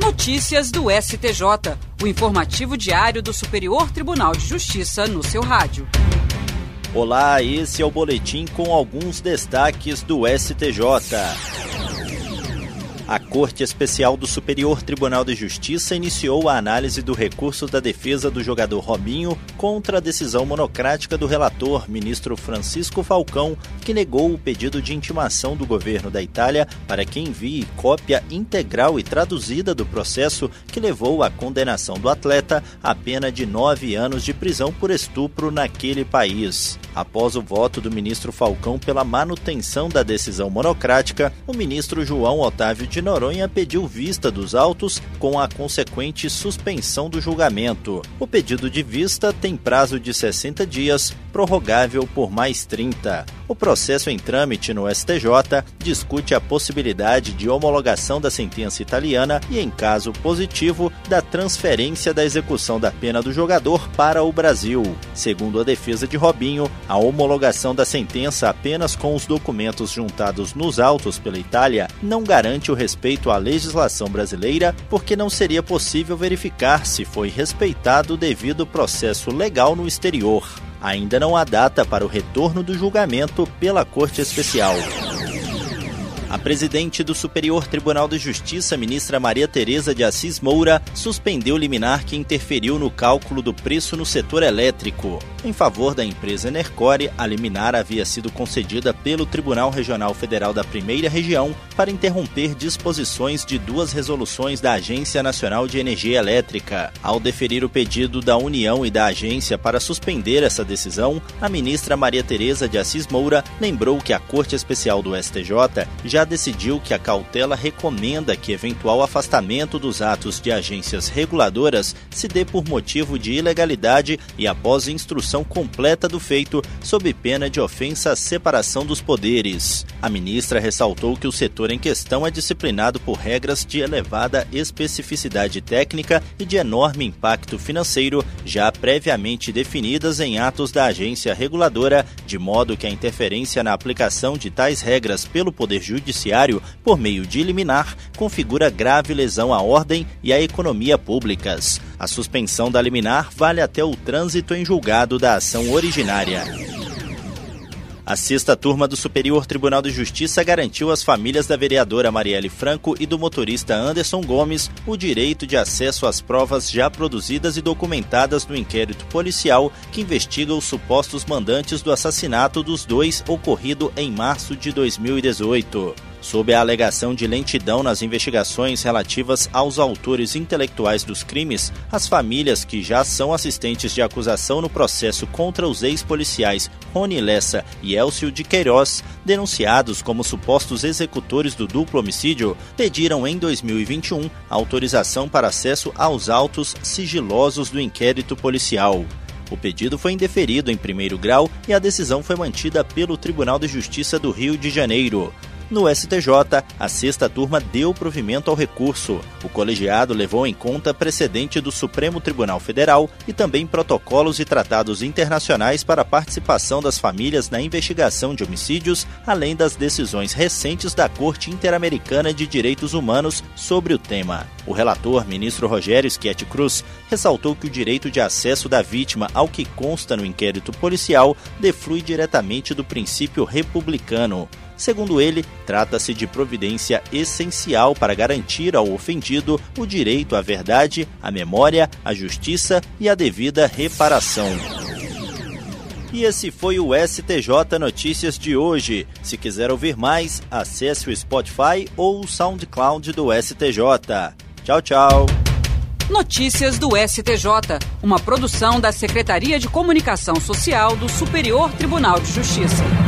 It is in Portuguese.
Notícias do STJ, o informativo diário do Superior Tribunal de Justiça no seu rádio. Olá, esse é o boletim com alguns destaques do STJ. A Corte Especial do Superior Tribunal de Justiça iniciou a análise do recurso da defesa do jogador Robinho contra a decisão monocrática do relator, ministro Francisco Falcão, que negou o pedido de intimação do governo da Itália para que envie cópia integral e traduzida do processo que levou à condenação do atleta a pena de nove anos de prisão por estupro naquele país. Após o voto do ministro Falcão pela manutenção da decisão monocrática, o ministro João Otávio de Noronha pediu vista dos autos com a consequente suspensão do julgamento. O pedido de vista tem prazo de 60 dias, prorrogável por mais 30. O processo em trâmite no STJ discute a possibilidade de homologação da sentença italiana e, em caso positivo, da transferência da execução da pena do jogador para o Brasil. Segundo a defesa de Robinho, a homologação da sentença apenas com os documentos juntados nos autos pela Itália não garante o respeito à legislação brasileira, porque não seria possível verificar se foi respeitado o devido processo legal no exterior. Ainda não há data para o retorno do julgamento pela Corte Especial. A presidente do Superior Tribunal de Justiça, ministra Maria Tereza de Assis Moura, suspendeu liminar que interferiu no cálculo do preço no setor elétrico. Em favor da empresa Enercore, a liminar havia sido concedida pelo Tribunal Regional Federal da Primeira Região para interromper disposições de duas resoluções da Agência Nacional de Energia Elétrica. Ao deferir o pedido da União e da agência para suspender essa decisão, a ministra Maria Tereza de Assis Moura lembrou que a Corte Especial do STJ já já decidiu que a cautela recomenda que eventual afastamento dos atos de agências reguladoras se dê por motivo de ilegalidade e após instrução completa do feito, sob pena de ofensa à separação dos poderes. A ministra ressaltou que o setor em questão é disciplinado por regras de elevada especificidade técnica e de enorme impacto financeiro, já previamente definidas em atos da agência reguladora, de modo que a interferência na aplicação de tais regras pelo Poder Judiciário Judiciário por meio de liminar configura grave lesão à ordem e à economia públicas. A suspensão da liminar vale até o trânsito em julgado da ação originária. A sexta turma do Superior Tribunal de Justiça garantiu às famílias da vereadora Marielle Franco e do motorista Anderson Gomes o direito de acesso às provas já produzidas e documentadas no inquérito policial que investiga os supostos mandantes do assassinato dos dois ocorrido em março de 2018 sob a alegação de lentidão nas investigações relativas aos autores intelectuais dos crimes, as famílias que já são assistentes de acusação no processo contra os ex-policiais Rony Lessa e Elcio de Queiroz, denunciados como supostos executores do duplo homicídio, pediram em 2021 autorização para acesso aos autos sigilosos do inquérito policial. O pedido foi indeferido em primeiro grau e a decisão foi mantida pelo Tribunal de Justiça do Rio de Janeiro. No STJ, a sexta turma deu provimento ao recurso. O colegiado levou em conta precedente do Supremo Tribunal Federal e também protocolos e tratados internacionais para a participação das famílias na investigação de homicídios, além das decisões recentes da Corte Interamericana de Direitos Humanos sobre o tema. O relator, ministro Rogério Schietti Cruz, ressaltou que o direito de acesso da vítima ao que consta no inquérito policial deflui diretamente do princípio republicano. Segundo ele, trata-se de providência essencial para garantir ao ofendido o direito à verdade, à memória, à justiça e à devida reparação. E esse foi o STJ Notícias de hoje. Se quiser ouvir mais, acesse o Spotify ou o SoundCloud do STJ. Tchau, tchau. Notícias do STJ, uma produção da Secretaria de Comunicação Social do Superior Tribunal de Justiça.